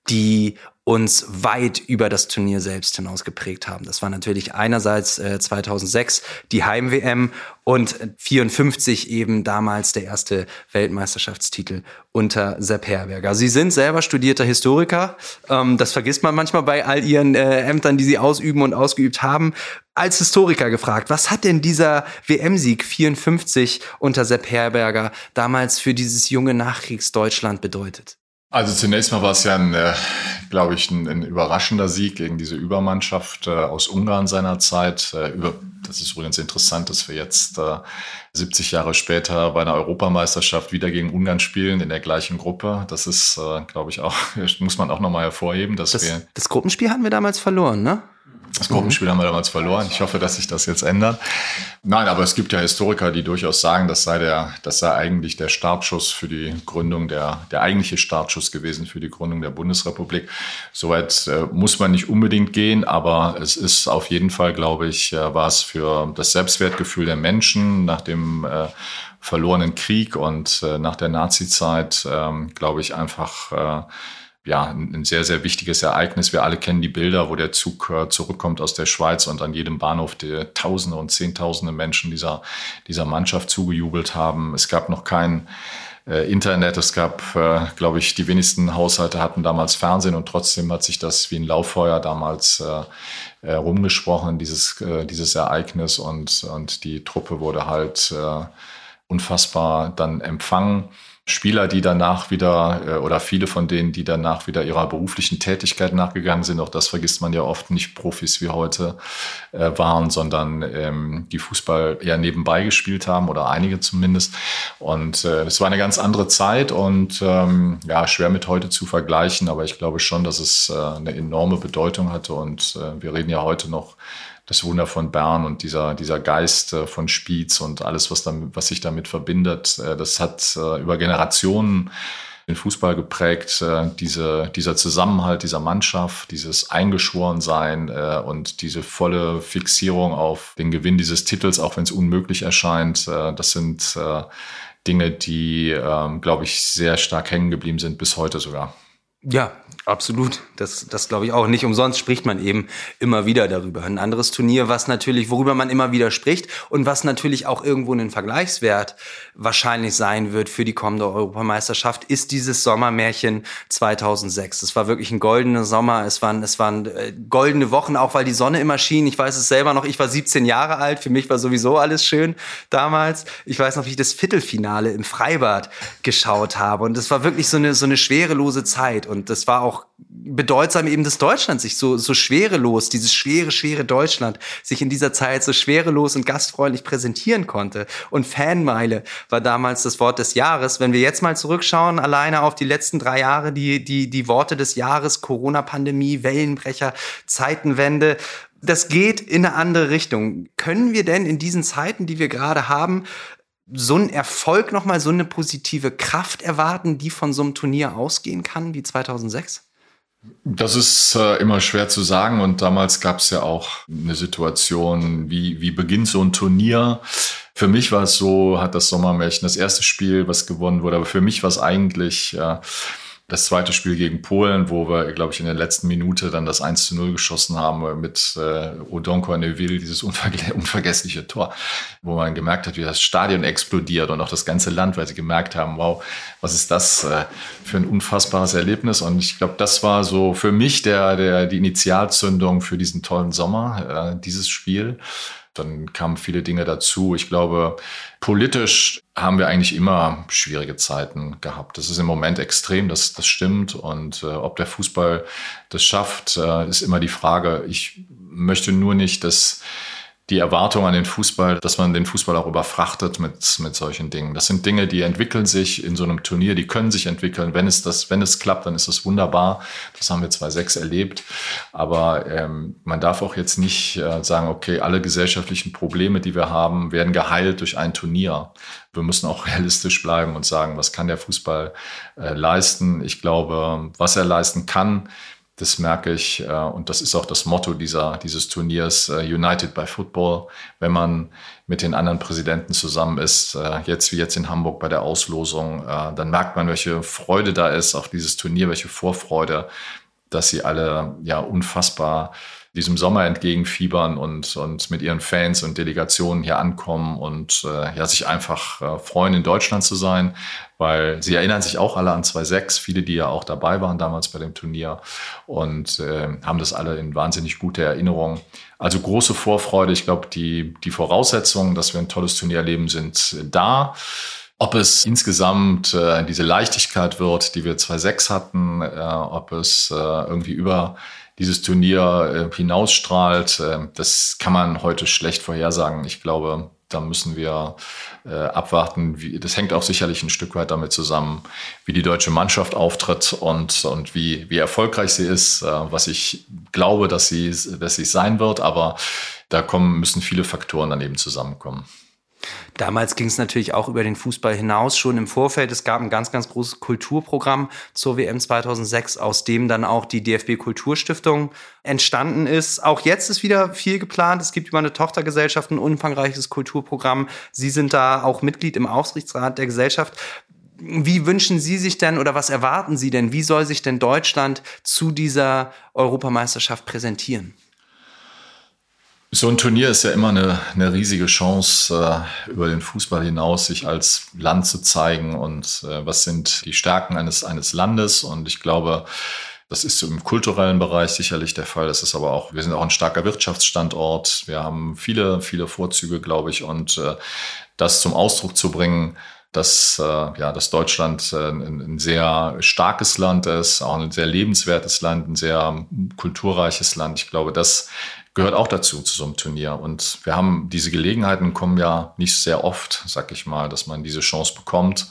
die uns weit über das Turnier selbst hinaus geprägt haben. Das war natürlich einerseits äh, 2006 die Heim-WM und 54 eben damals der erste Weltmeisterschaftstitel unter Sepp Herberger. Sie sind selber studierter Historiker. Ähm, das vergisst man manchmal bei all ihren äh, Ämtern, die sie ausüben und ausgeübt haben. Als Historiker gefragt, was hat denn dieser WM-Sieg 54 unter Sepp Herberger damals für dieses junge Nachkriegsdeutschland bedeutet? Also zunächst mal war es ja ein, äh, glaube ich, ein, ein, überraschender Sieg gegen diese Übermannschaft äh, aus Ungarn seinerzeit. Äh, über, das ist übrigens interessant, dass wir jetzt äh, 70 Jahre später bei einer Europameisterschaft wieder gegen Ungarn spielen in der gleichen Gruppe. Das ist, äh, glaube ich, auch, muss man auch nochmal hervorheben, dass das, wir. Das Gruppenspiel hatten wir damals verloren, ne? Das Gruppenspiel haben wir damals verloren. Ich hoffe, dass sich das jetzt ändert. Nein, aber es gibt ja Historiker, die durchaus sagen, das sei der, das sei eigentlich der Startschuss für die Gründung der, der eigentliche Startschuss gewesen für die Gründung der Bundesrepublik. Soweit äh, muss man nicht unbedingt gehen, aber es ist auf jeden Fall, glaube ich, äh, war es für das Selbstwertgefühl der Menschen nach dem äh, verlorenen Krieg und äh, nach der Nazizeit, ähm, glaube ich, einfach, äh, ja, ein sehr, sehr wichtiges Ereignis. Wir alle kennen die Bilder, wo der Zug äh, zurückkommt aus der Schweiz und an jedem Bahnhof die Tausende und Zehntausende Menschen dieser, dieser Mannschaft zugejubelt haben. Es gab noch kein äh, Internet, es gab, äh, glaube ich, die wenigsten Haushalte hatten damals Fernsehen und trotzdem hat sich das wie ein Lauffeuer damals äh, äh rumgesprochen, dieses, äh, dieses Ereignis und, und die Truppe wurde halt äh, unfassbar dann empfangen. Spieler, die danach wieder äh, oder viele von denen, die danach wieder ihrer beruflichen Tätigkeit nachgegangen sind, auch das vergisst man ja oft nicht Profis wie heute äh, waren, sondern ähm, die Fußball eher nebenbei gespielt haben oder einige zumindest. Und äh, es war eine ganz andere Zeit und ähm, ja, schwer mit heute zu vergleichen, aber ich glaube schon, dass es eine enorme Bedeutung hatte. Und wir reden ja heute noch das Wunder von Bern und dieser, dieser Geist äh, von Spiez und alles, was, damit, was sich damit verbindet, äh, das hat äh, über Generationen den Fußball geprägt, diese, dieser Zusammenhalt dieser Mannschaft, dieses Eingeschworensein und diese volle Fixierung auf den Gewinn dieses Titels, auch wenn es unmöglich erscheint, das sind Dinge, die, ähm, glaube ich, sehr stark hängen geblieben sind, bis heute sogar. Ja, absolut. Das, das glaube ich auch. Nicht umsonst spricht man eben immer wieder darüber. Ein anderes Turnier, was natürlich, worüber man immer wieder spricht und was natürlich auch irgendwo einen Vergleichswert wahrscheinlich sein wird für die kommende Europameisterschaft, ist dieses Sommermärchen 2006. Es war wirklich ein goldener Sommer. Es waren, es waren äh, goldene Wochen, auch weil die Sonne immer schien. Ich weiß es selber noch. Ich war 17 Jahre alt. Für mich war sowieso alles schön damals. Ich weiß noch, wie ich das Viertelfinale im Freibad geschaut habe. Und es war wirklich so eine, so eine schwerelose Zeit. Und das war auch bedeutsam eben, dass Deutschland sich so, so schwerelos, dieses schwere, schwere Deutschland, sich in dieser Zeit so schwerelos und gastfreundlich präsentieren konnte. Und Fanmeile war damals das Wort des Jahres. Wenn wir jetzt mal zurückschauen, alleine auf die letzten drei Jahre, die, die, die Worte des Jahres, Corona-Pandemie, Wellenbrecher, Zeitenwende, das geht in eine andere Richtung. Können wir denn in diesen Zeiten, die wir gerade haben, so einen Erfolg nochmal, so eine positive Kraft erwarten, die von so einem Turnier ausgehen kann wie 2006? Das ist äh, immer schwer zu sagen und damals gab es ja auch eine Situation, wie, wie beginnt so ein Turnier. Für mich war es so, hat das Sommermärchen das erste Spiel, was gewonnen wurde, aber für mich war es eigentlich äh, das zweite Spiel gegen Polen, wo wir, glaube ich, in der letzten Minute dann das 1 zu 0 geschossen haben mit äh, Odonko Neville, dieses unverge unvergessliche Tor, wo man gemerkt hat, wie das Stadion explodiert und auch das ganze Land, weil sie gemerkt haben, wow, was ist das äh, für ein unfassbares Erlebnis. Und ich glaube, das war so für mich der, der, die Initialzündung für diesen tollen Sommer, äh, dieses Spiel. Dann kamen viele Dinge dazu. Ich glaube, politisch haben wir eigentlich immer schwierige Zeiten gehabt. Das ist im Moment extrem, das, das stimmt. Und äh, ob der Fußball das schafft, äh, ist immer die Frage. Ich möchte nur nicht, dass die Erwartung an den Fußball, dass man den Fußball auch überfrachtet mit, mit solchen Dingen. Das sind Dinge, die entwickeln sich in so einem Turnier, die können sich entwickeln. Wenn es, das, wenn es klappt, dann ist es wunderbar. Das haben wir 2.6 erlebt. Aber ähm, man darf auch jetzt nicht äh, sagen, okay, alle gesellschaftlichen Probleme, die wir haben, werden geheilt durch ein Turnier. Wir müssen auch realistisch bleiben und sagen, was kann der Fußball äh, leisten? Ich glaube, was er leisten kann, das merke ich äh, und das ist auch das Motto dieser, dieses Turniers, äh, United by Football. Wenn man mit den anderen Präsidenten zusammen ist, äh, jetzt wie jetzt in Hamburg bei der Auslosung, dann merkt man, welche Freude da ist auf dieses Turnier, welche Vorfreude, dass sie alle ja unfassbar diesem Sommer entgegenfiebern und, und mit ihren Fans und Delegationen hier ankommen und äh, ja, sich einfach äh, freuen, in Deutschland zu sein, weil sie erinnern sich auch alle an 2.6, viele, die ja auch dabei waren damals bei dem Turnier und äh, haben das alle in wahnsinnig gute Erinnerung. Also große Vorfreude. Ich glaube, die, die Voraussetzungen, dass wir ein tolles Turnier erleben, sind da. Ob es insgesamt äh, diese Leichtigkeit wird, die wir 2.6 hatten, äh, ob es äh, irgendwie über dieses Turnier äh, hinausstrahlt, äh, das kann man heute schlecht vorhersagen. Ich glaube, da müssen wir äh, abwarten. Wie, das hängt auch sicherlich ein Stück weit damit zusammen, wie die deutsche Mannschaft auftritt und, und wie, wie erfolgreich sie ist, äh, was ich glaube, dass sie, dass sie sein wird. Aber da kommen, müssen viele Faktoren daneben zusammenkommen. Damals ging es natürlich auch über den Fußball hinaus schon im Vorfeld. Es gab ein ganz, ganz großes Kulturprogramm zur WM 2006, aus dem dann auch die DFB Kulturstiftung entstanden ist. Auch jetzt ist wieder viel geplant. Es gibt über eine Tochtergesellschaft ein umfangreiches Kulturprogramm. Sie sind da auch Mitglied im Aufsichtsrat der Gesellschaft. Wie wünschen Sie sich denn oder was erwarten Sie denn? Wie soll sich denn Deutschland zu dieser Europameisterschaft präsentieren? So ein Turnier ist ja immer eine, eine riesige Chance, äh, über den Fußball hinaus sich als Land zu zeigen und äh, was sind die Stärken eines, eines Landes. Und ich glaube, das ist im kulturellen Bereich sicherlich der Fall. Das ist aber auch, wir sind auch ein starker Wirtschaftsstandort. Wir haben viele, viele Vorzüge, glaube ich. Und äh, das zum Ausdruck zu bringen, dass, ja, dass Deutschland ein, ein, sehr starkes Land ist, auch ein sehr lebenswertes Land, ein sehr kulturreiches Land. Ich glaube, das gehört auch dazu, zu so einem Turnier. Und wir haben diese Gelegenheiten kommen ja nicht sehr oft, sag ich mal, dass man diese Chance bekommt.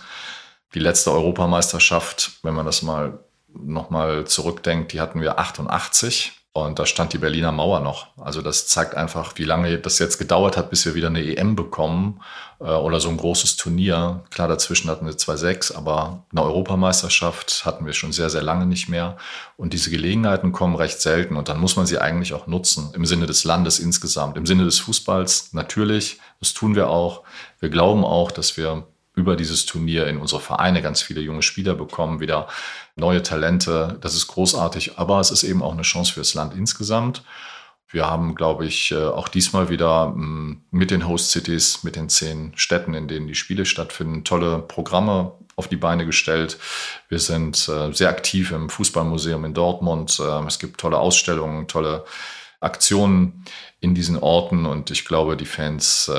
Die letzte Europameisterschaft, wenn man das mal nochmal zurückdenkt, die hatten wir 88. Und da stand die Berliner Mauer noch. Also das zeigt einfach, wie lange das jetzt gedauert hat, bis wir wieder eine EM bekommen äh, oder so ein großes Turnier. Klar, dazwischen hatten wir 2-6, aber eine Europameisterschaft hatten wir schon sehr, sehr lange nicht mehr. Und diese Gelegenheiten kommen recht selten und dann muss man sie eigentlich auch nutzen im Sinne des Landes insgesamt, im Sinne des Fußballs natürlich. Das tun wir auch. Wir glauben auch, dass wir über dieses Turnier in unsere Vereine ganz viele junge Spieler bekommen, wieder neue Talente. Das ist großartig, aber es ist eben auch eine Chance fürs Land insgesamt. Wir haben, glaube ich, äh, auch diesmal wieder mm, mit den Host Cities, mit den zehn Städten, in denen die Spiele stattfinden, tolle Programme auf die Beine gestellt. Wir sind äh, sehr aktiv im Fußballmuseum in Dortmund. Äh, es gibt tolle Ausstellungen, tolle Aktionen in diesen Orten und ich glaube, die Fans,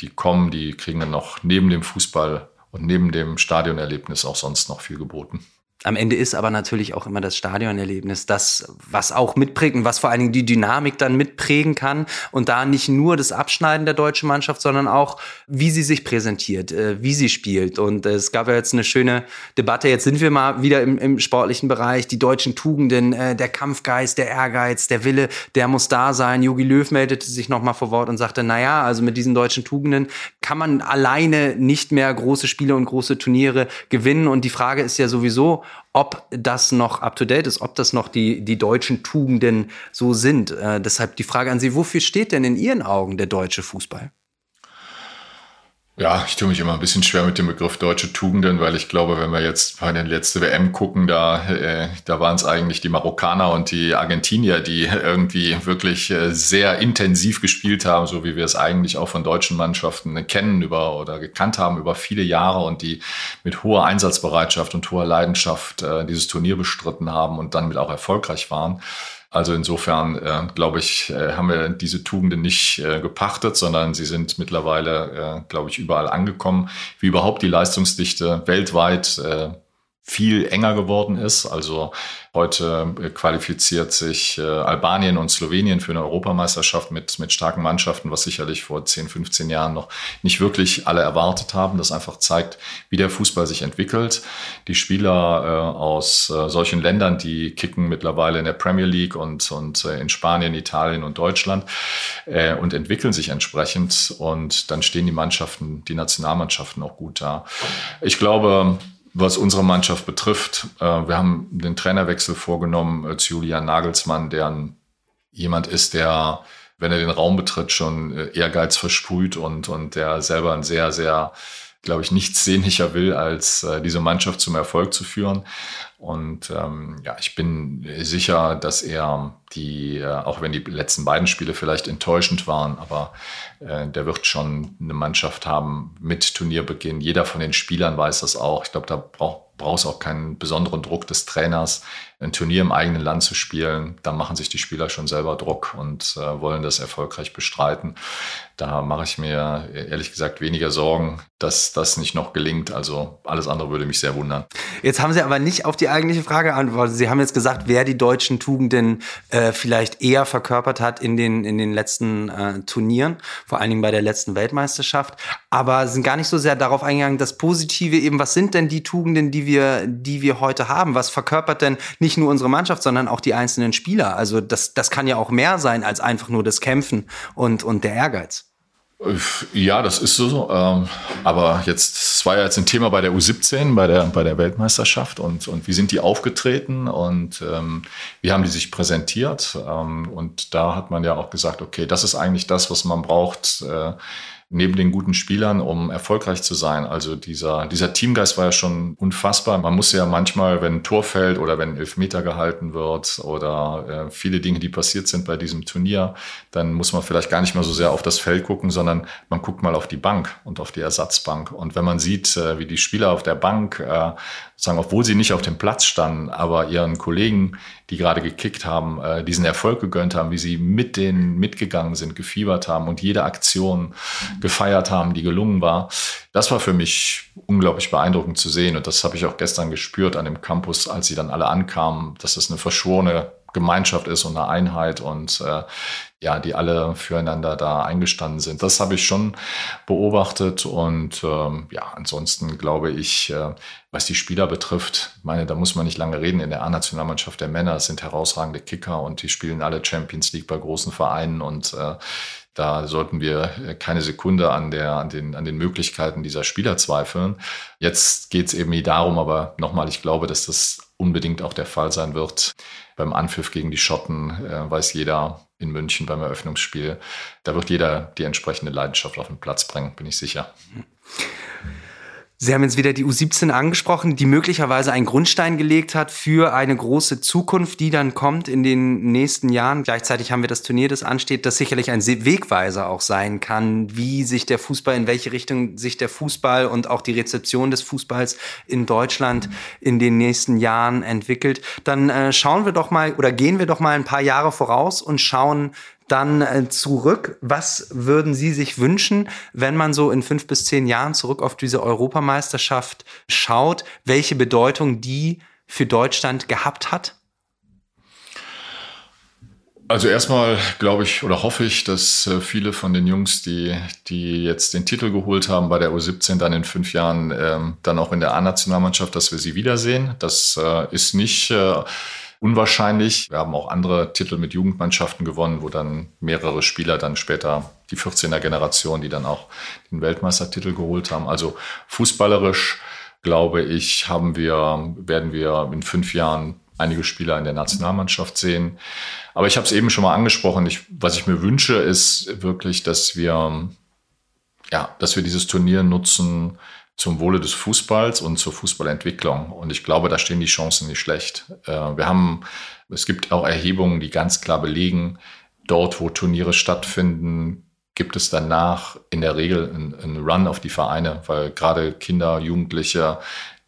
die kommen, die kriegen dann noch neben dem Fußball und neben dem Stadionerlebnis auch sonst noch viel geboten. Am Ende ist aber natürlich auch immer das Stadionerlebnis das, was auch mitprägt und was vor allen Dingen die Dynamik dann mitprägen kann. Und da nicht nur das Abschneiden der deutschen Mannschaft, sondern auch, wie sie sich präsentiert, äh, wie sie spielt. Und es gab ja jetzt eine schöne Debatte. Jetzt sind wir mal wieder im, im sportlichen Bereich. Die deutschen Tugenden, äh, der Kampfgeist, der Ehrgeiz, der Wille, der muss da sein. Jogi Löw meldete sich nochmal vor Wort und sagte, na ja, also mit diesen deutschen Tugenden kann man alleine nicht mehr große Spiele und große Turniere gewinnen. Und die Frage ist ja sowieso, ob das noch up-to-date ist, ob das noch die, die deutschen Tugenden so sind. Äh, deshalb die Frage an Sie, wofür steht denn in Ihren Augen der deutsche Fußball? Ja, ich tue mich immer ein bisschen schwer mit dem Begriff deutsche Tugenden, weil ich glaube, wenn wir jetzt bei den letzten WM gucken, da, äh, da waren es eigentlich die Marokkaner und die Argentinier, die irgendwie wirklich äh, sehr intensiv gespielt haben, so wie wir es eigentlich auch von deutschen Mannschaften kennen über oder gekannt haben über viele Jahre und die mit hoher Einsatzbereitschaft und hoher Leidenschaft äh, dieses Turnier bestritten haben und dann mit auch erfolgreich waren. Also insofern, äh, glaube ich, äh, haben wir diese Tugenden nicht äh, gepachtet, sondern sie sind mittlerweile, äh, glaube ich, überall angekommen. Wie überhaupt die Leistungsdichte weltweit äh, viel enger geworden ist. Also heute äh, qualifiziert sich äh, Albanien und Slowenien für eine Europameisterschaft mit, mit starken Mannschaften, was sicherlich vor 10, 15 Jahren noch nicht wirklich alle erwartet haben. Das einfach zeigt, wie der Fußball sich entwickelt. Die Spieler äh, aus solchen Ländern, die kicken mittlerweile in der Premier League und, und in Spanien, Italien und Deutschland und entwickeln sich entsprechend. Und dann stehen die Mannschaften, die Nationalmannschaften auch gut da. Ich glaube, was unsere Mannschaft betrifft, äh, wir haben den Trainerwechsel vorgenommen äh, zu Julian Nagelsmann, der ein, jemand ist, der, wenn er den Raum betritt, schon äh, Ehrgeiz versprüht und, und der selber ein sehr, sehr, glaube ich, nichts sehnlicher will, als äh, diese Mannschaft zum Erfolg zu führen. Und ähm, ja, ich bin sicher, dass er die, äh, auch wenn die letzten beiden Spiele vielleicht enttäuschend waren, aber äh, der wird schon eine Mannschaft haben mit Turnierbeginn. Jeder von den Spielern weiß das auch. Ich glaube, da braucht brauchst auch keinen besonderen Druck des Trainers, ein Turnier im eigenen Land zu spielen. Da machen sich die Spieler schon selber Druck und äh, wollen das erfolgreich bestreiten. Da mache ich mir ehrlich gesagt weniger Sorgen, dass das nicht noch gelingt. Also alles andere würde mich sehr wundern. Jetzt haben Sie aber nicht auf die eigentliche Frage geantwortet. Sie haben jetzt gesagt, wer die deutschen Tugenden äh, vielleicht eher verkörpert hat in den, in den letzten äh, Turnieren, vor allen Dingen bei der letzten Weltmeisterschaft, aber sind gar nicht so sehr darauf eingegangen, das Positive eben, was sind denn die Tugenden, die wir, die wir heute haben? Was verkörpert denn nicht nur unsere Mannschaft, sondern auch die einzelnen Spieler? Also das, das kann ja auch mehr sein als einfach nur das Kämpfen und, und der Ehrgeiz. Ja, das ist so. Ähm, aber jetzt, es war ja jetzt ein Thema bei der U17, bei der, bei der Weltmeisterschaft und, und wie sind die aufgetreten und ähm, wie haben die sich präsentiert? Ähm, und da hat man ja auch gesagt, okay, das ist eigentlich das, was man braucht. Äh, neben den guten Spielern, um erfolgreich zu sein. Also dieser, dieser Teamgeist war ja schon unfassbar. Man muss ja manchmal, wenn ein Tor fällt oder wenn ein Elfmeter gehalten wird oder äh, viele Dinge, die passiert sind bei diesem Turnier, dann muss man vielleicht gar nicht mehr so sehr auf das Feld gucken, sondern man guckt mal auf die Bank und auf die Ersatzbank. Und wenn man sieht, äh, wie die Spieler auf der Bank äh, sagen, obwohl sie nicht auf dem Platz standen, aber ihren Kollegen, die gerade gekickt haben, äh, diesen Erfolg gegönnt haben, wie sie mit denen mitgegangen sind, gefiebert haben und jede Aktion gefeiert haben, die gelungen war. Das war für mich unglaublich beeindruckend zu sehen. Und das habe ich auch gestern gespürt an dem Campus, als sie dann alle ankamen, dass es eine verschworene Gemeinschaft ist und eine Einheit und äh, ja, die alle füreinander da eingestanden sind. Das habe ich schon beobachtet und ähm, ja, ansonsten glaube ich, äh, was die Spieler betrifft, meine, da muss man nicht lange reden. In der A-Nationalmannschaft der Männer sind herausragende Kicker und die spielen alle Champions League bei großen Vereinen und äh, da sollten wir keine Sekunde an, der, an, den, an den Möglichkeiten dieser Spieler zweifeln. Jetzt geht es eben nie darum, aber nochmal, ich glaube, dass das unbedingt auch der Fall sein wird. Beim Anpfiff gegen die Schotten äh, weiß jeder in München beim Eröffnungsspiel, da wird jeder die entsprechende Leidenschaft auf den Platz bringen, bin ich sicher. Sie haben jetzt wieder die U17 angesprochen, die möglicherweise einen Grundstein gelegt hat für eine große Zukunft, die dann kommt in den nächsten Jahren. Gleichzeitig haben wir das Turnier, das ansteht, das sicherlich ein Wegweiser auch sein kann, wie sich der Fußball, in welche Richtung sich der Fußball und auch die Rezeption des Fußballs in Deutschland in den nächsten Jahren entwickelt. Dann äh, schauen wir doch mal oder gehen wir doch mal ein paar Jahre voraus und schauen, dann äh, zurück. Was würden Sie sich wünschen, wenn man so in fünf bis zehn Jahren zurück auf diese Europameisterschaft schaut, welche Bedeutung die für Deutschland gehabt hat? Also erstmal glaube ich oder hoffe ich, dass äh, viele von den Jungs, die, die jetzt den Titel geholt haben bei der U17, dann in fünf Jahren ähm, dann auch in der A-Nationalmannschaft, dass wir sie wiedersehen. Das äh, ist nicht äh, unwahrscheinlich. Wir haben auch andere Titel mit Jugendmannschaften gewonnen, wo dann mehrere Spieler dann später die 14er Generation, die dann auch den Weltmeistertitel geholt haben. Also fußballerisch glaube ich, haben wir, werden wir in fünf Jahren einige Spieler in der Nationalmannschaft sehen. Aber ich habe es eben schon mal angesprochen. Ich, was ich mir wünsche, ist wirklich, dass wir, ja, dass wir dieses Turnier nutzen zum Wohle des Fußballs und zur Fußballentwicklung. Und ich glaube, da stehen die Chancen nicht schlecht. Äh, wir haben, es gibt auch Erhebungen, die ganz klar belegen, dort, wo Turniere stattfinden, gibt es danach in der Regel einen Run auf die Vereine, weil gerade Kinder, Jugendliche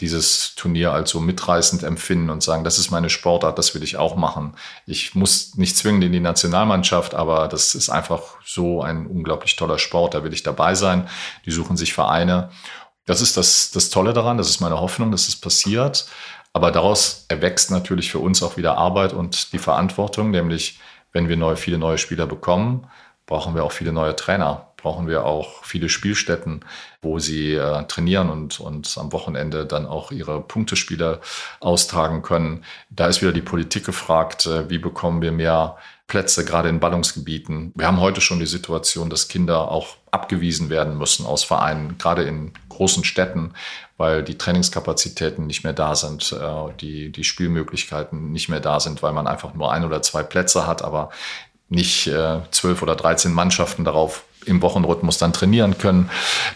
dieses Turnier als so mitreißend empfinden und sagen, das ist meine Sportart, das will ich auch machen. Ich muss nicht zwingend in die Nationalmannschaft, aber das ist einfach so ein unglaublich toller Sport, da will ich dabei sein. Die suchen sich Vereine. Das ist das, das Tolle daran, das ist meine Hoffnung, dass es passiert. Aber daraus erwächst natürlich für uns auch wieder Arbeit und die Verantwortung, nämlich wenn wir neue, viele neue Spieler bekommen, brauchen wir auch viele neue Trainer brauchen wir auch viele Spielstätten, wo sie äh, trainieren und, und am Wochenende dann auch ihre Punktespiele austragen können. Da ist wieder die Politik gefragt, äh, wie bekommen wir mehr Plätze, gerade in Ballungsgebieten. Wir haben heute schon die Situation, dass Kinder auch abgewiesen werden müssen aus Vereinen, gerade in großen Städten, weil die Trainingskapazitäten nicht mehr da sind, äh, die, die Spielmöglichkeiten nicht mehr da sind, weil man einfach nur ein oder zwei Plätze hat, aber nicht äh, zwölf oder dreizehn Mannschaften darauf im Wochenrhythmus dann trainieren können.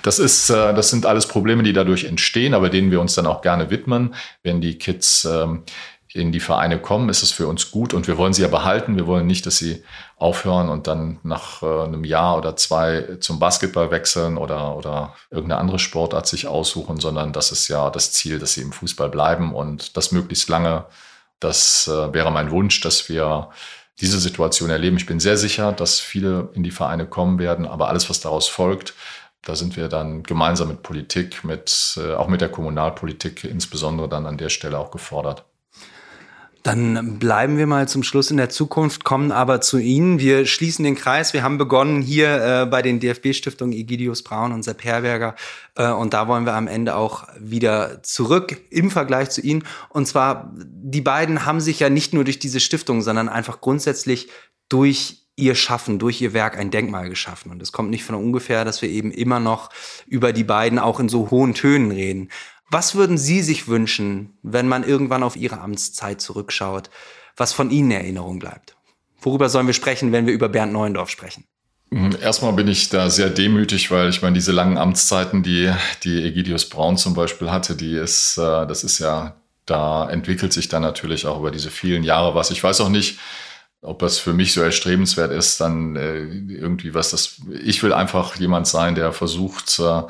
Das ist, äh, das sind alles Probleme, die dadurch entstehen, aber denen wir uns dann auch gerne widmen. Wenn die Kids ähm, in die Vereine kommen, ist es für uns gut und wir wollen sie ja behalten. Wir wollen nicht, dass sie aufhören und dann nach äh, einem Jahr oder zwei zum Basketball wechseln oder, oder irgendeine andere Sportart sich aussuchen, sondern das ist ja das Ziel, dass sie im Fußball bleiben und das möglichst lange. Das äh, wäre mein Wunsch, dass wir diese Situation erleben. Ich bin sehr sicher, dass viele in die Vereine kommen werden, aber alles, was daraus folgt, da sind wir dann gemeinsam mit Politik, mit, äh, auch mit der Kommunalpolitik insbesondere dann an der Stelle auch gefordert. Dann bleiben wir mal zum Schluss in der Zukunft, kommen aber zu Ihnen. Wir schließen den Kreis. Wir haben begonnen hier äh, bei den DFB-Stiftungen Egidius Braun und Sepp Herberger. Äh, und da wollen wir am Ende auch wieder zurück im Vergleich zu Ihnen. Und zwar, die beiden haben sich ja nicht nur durch diese Stiftung, sondern einfach grundsätzlich durch ihr Schaffen, durch ihr Werk ein Denkmal geschaffen. Und es kommt nicht von ungefähr, dass wir eben immer noch über die beiden auch in so hohen Tönen reden. Was würden Sie sich wünschen, wenn man irgendwann auf Ihre Amtszeit zurückschaut, was von Ihnen in Erinnerung bleibt? Worüber sollen wir sprechen, wenn wir über Bernd Neuendorf sprechen? Mhm, erstmal bin ich da sehr demütig, weil ich meine, diese langen Amtszeiten, die, die Egidius Braun zum Beispiel hatte, die ist, äh, das ist ja, da entwickelt sich dann natürlich auch über diese vielen Jahre was. Ich weiß auch nicht, ob es für mich so erstrebenswert ist, dann äh, irgendwie was das, ich will einfach jemand sein, der versucht, äh,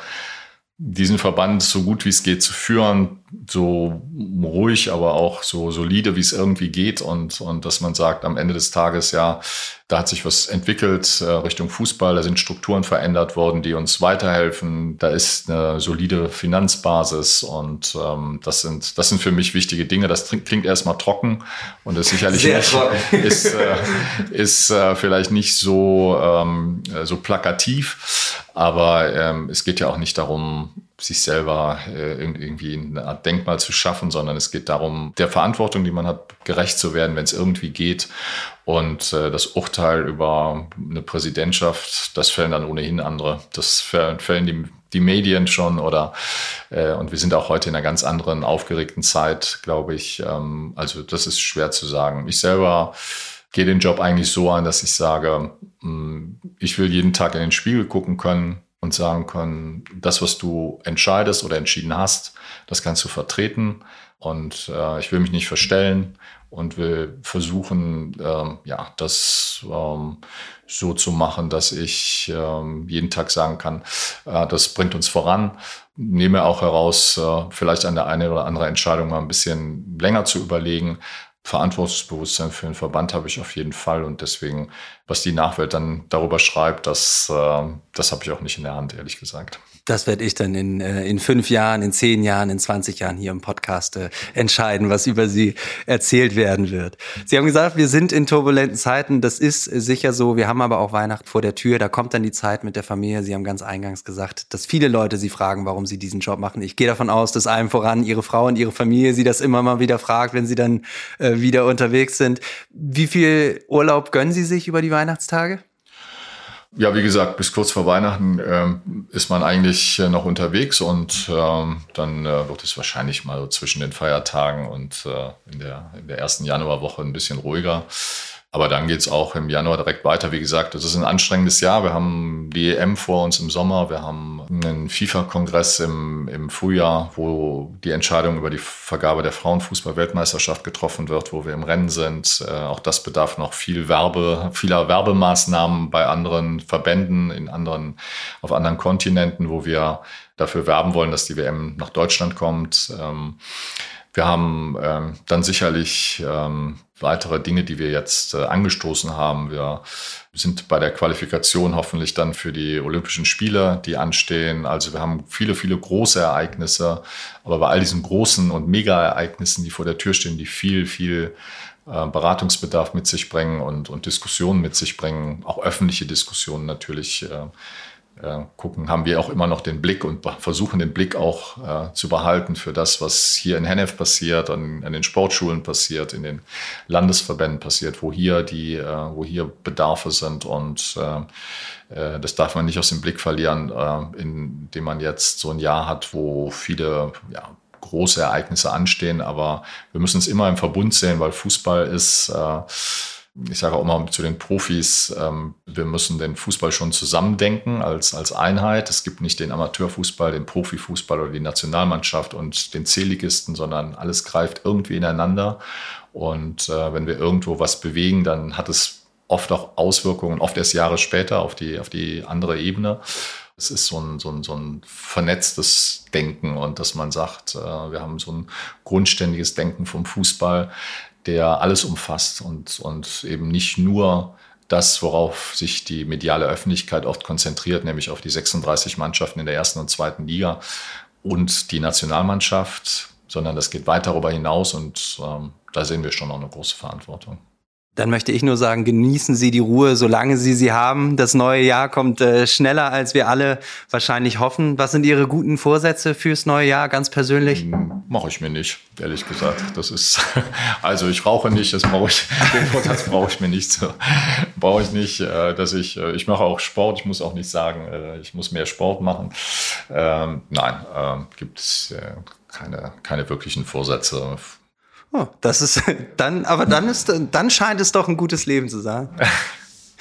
diesen Verband so gut wie es geht zu führen, so ruhig, aber auch so solide, wie es irgendwie geht und, und dass man sagt, am Ende des Tages, ja, da hat sich was entwickelt äh, Richtung Fußball, da sind Strukturen verändert worden, die uns weiterhelfen, da ist eine solide Finanzbasis und ähm, das, sind, das sind für mich wichtige Dinge. Das klingt erstmal trocken und ist sicherlich nicht, ist, äh, ist äh, vielleicht nicht so, ähm, so plakativ, aber ähm, es geht ja auch nicht darum, sich selber äh, irgendwie eine Art Denkmal zu schaffen, sondern es geht darum, der Verantwortung, die man hat, gerecht zu werden, wenn es irgendwie geht. Und äh, das Urteil über eine Präsidentschaft, das fällen dann ohnehin andere. Das fällen die, die Medien schon oder äh, und wir sind auch heute in einer ganz anderen aufgeregten Zeit, glaube ich. Ähm, also das ist schwer zu sagen. Ich selber gehe den Job eigentlich so an, dass ich sage, mh, hm, ich will jeden Tag in den Spiegel gucken können und sagen können, das, was du entscheidest oder entschieden hast, das kannst du vertreten. Und äh, ich will mich nicht verstellen und will versuchen, ähm, ja, das ähm, so zu machen, dass ich ähm, jeden Tag sagen kann, äh, das bringt uns voran. Nehme auch heraus, äh, vielleicht an der eine oder andere Entscheidung mal ein bisschen länger zu überlegen. Verantwortungsbewusstsein für den Verband habe ich auf jeden Fall. Und deswegen, was die Nachwelt dann darüber schreibt, das, äh, das habe ich auch nicht in der Hand, ehrlich gesagt. Das werde ich dann in, äh, in fünf Jahren, in zehn Jahren, in 20 Jahren hier im Podcast äh, entscheiden, was über Sie erzählt werden wird. Sie haben gesagt, wir sind in turbulenten Zeiten. Das ist sicher so. Wir haben aber auch Weihnachten vor der Tür. Da kommt dann die Zeit mit der Familie. Sie haben ganz eingangs gesagt, dass viele Leute Sie fragen, warum Sie diesen Job machen. Ich gehe davon aus, dass allem voran Ihre Frau und Ihre Familie Sie das immer mal wieder fragt, wenn Sie dann äh, wieder unterwegs sind. Wie viel Urlaub gönnen Sie sich über die Weihnachtstage? Ja, wie gesagt, bis kurz vor Weihnachten ähm, ist man eigentlich äh, noch unterwegs und ähm, dann äh, wird es wahrscheinlich mal so zwischen den Feiertagen und äh, in, der, in der ersten Januarwoche ein bisschen ruhiger. Aber dann geht's auch im Januar direkt weiter. Wie gesagt, das ist ein anstrengendes Jahr. Wir haben die EM vor uns im Sommer. Wir haben einen FIFA-Kongress im, im Frühjahr, wo die Entscheidung über die Vergabe der Frauenfußball-Weltmeisterschaft getroffen wird, wo wir im Rennen sind. Äh, auch das bedarf noch viel Werbe, vieler Werbemaßnahmen bei anderen Verbänden, in anderen, auf anderen Kontinenten, wo wir dafür werben wollen, dass die WM nach Deutschland kommt. Ähm, wir haben ähm, dann sicherlich ähm, weitere Dinge, die wir jetzt äh, angestoßen haben. Wir sind bei der Qualifikation hoffentlich dann für die Olympischen Spiele, die anstehen. Also wir haben viele, viele große Ereignisse. Aber bei all diesen großen und Mega-Ereignissen, die vor der Tür stehen, die viel, viel äh, Beratungsbedarf mit sich bringen und, und Diskussionen mit sich bringen, auch öffentliche Diskussionen natürlich, äh, äh, gucken, haben wir auch immer noch den Blick und versuchen den Blick auch äh, zu behalten für das, was hier in Hennef passiert, an, an, den Sportschulen passiert, in den Landesverbänden passiert, wo hier die, äh, wo hier Bedarfe sind. Und äh, äh, das darf man nicht aus dem Blick verlieren, äh, indem man jetzt so ein Jahr hat, wo viele ja, große Ereignisse anstehen, aber wir müssen es immer im Verbund sehen, weil Fußball ist ich sage auch immer zu den Profis, ähm, wir müssen den Fußball schon zusammendenken als, als Einheit. Es gibt nicht den Amateurfußball, den Profifußball oder die Nationalmannschaft und den C-Ligisten, sondern alles greift irgendwie ineinander. Und äh, wenn wir irgendwo was bewegen, dann hat es oft auch Auswirkungen, oft erst Jahre später auf die, auf die andere Ebene. Es ist so ein, so, ein, so ein vernetztes Denken und dass man sagt, äh, wir haben so ein grundständiges Denken vom Fußball der alles umfasst und, und eben nicht nur das, worauf sich die mediale Öffentlichkeit oft konzentriert, nämlich auf die 36 Mannschaften in der ersten und zweiten Liga und die Nationalmannschaft, sondern das geht weit darüber hinaus und ähm, da sehen wir schon noch eine große Verantwortung. Dann möchte ich nur sagen, genießen Sie die Ruhe, solange Sie sie haben. Das neue Jahr kommt äh, schneller, als wir alle wahrscheinlich hoffen. Was sind Ihre guten Vorsätze fürs neue Jahr, ganz persönlich? Hm, Mache ich mir nicht, ehrlich gesagt. Das ist, also ich rauche nicht, das brauche ich, den Vorsatz brauche ich mir nicht. Brauche ich nicht, äh, dass ich, äh, ich mache auch Sport. Ich muss auch nicht sagen, äh, ich muss mehr Sport machen. Ähm, nein, äh, gibt es keine, keine wirklichen Vorsätze Oh, das ist dann, aber dann ist, dann scheint es doch ein gutes Leben zu sein.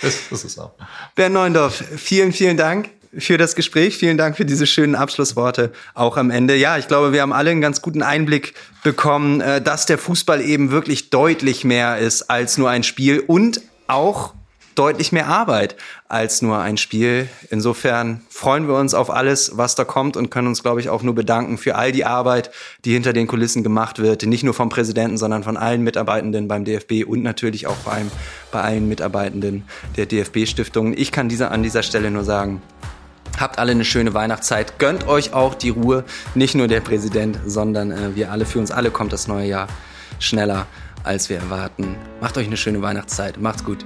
das, das ist auch. Bernd Neundorf, vielen, vielen Dank für das Gespräch. Vielen Dank für diese schönen Abschlussworte auch am Ende. Ja, ich glaube, wir haben alle einen ganz guten Einblick bekommen, äh, dass der Fußball eben wirklich deutlich mehr ist als nur ein Spiel und auch deutlich mehr Arbeit als nur ein Spiel. Insofern freuen wir uns auf alles, was da kommt und können uns, glaube ich, auch nur bedanken für all die Arbeit, die hinter den Kulissen gemacht wird. Nicht nur vom Präsidenten, sondern von allen Mitarbeitenden beim DFB und natürlich auch vor allem bei allen Mitarbeitenden der DFB-Stiftungen. Ich kann dieser, an dieser Stelle nur sagen, Habt alle eine schöne Weihnachtszeit. Gönnt euch auch die Ruhe. Nicht nur der Präsident, sondern äh, wir alle. Für uns alle kommt das neue Jahr schneller, als wir erwarten. Macht euch eine schöne Weihnachtszeit. Macht's gut.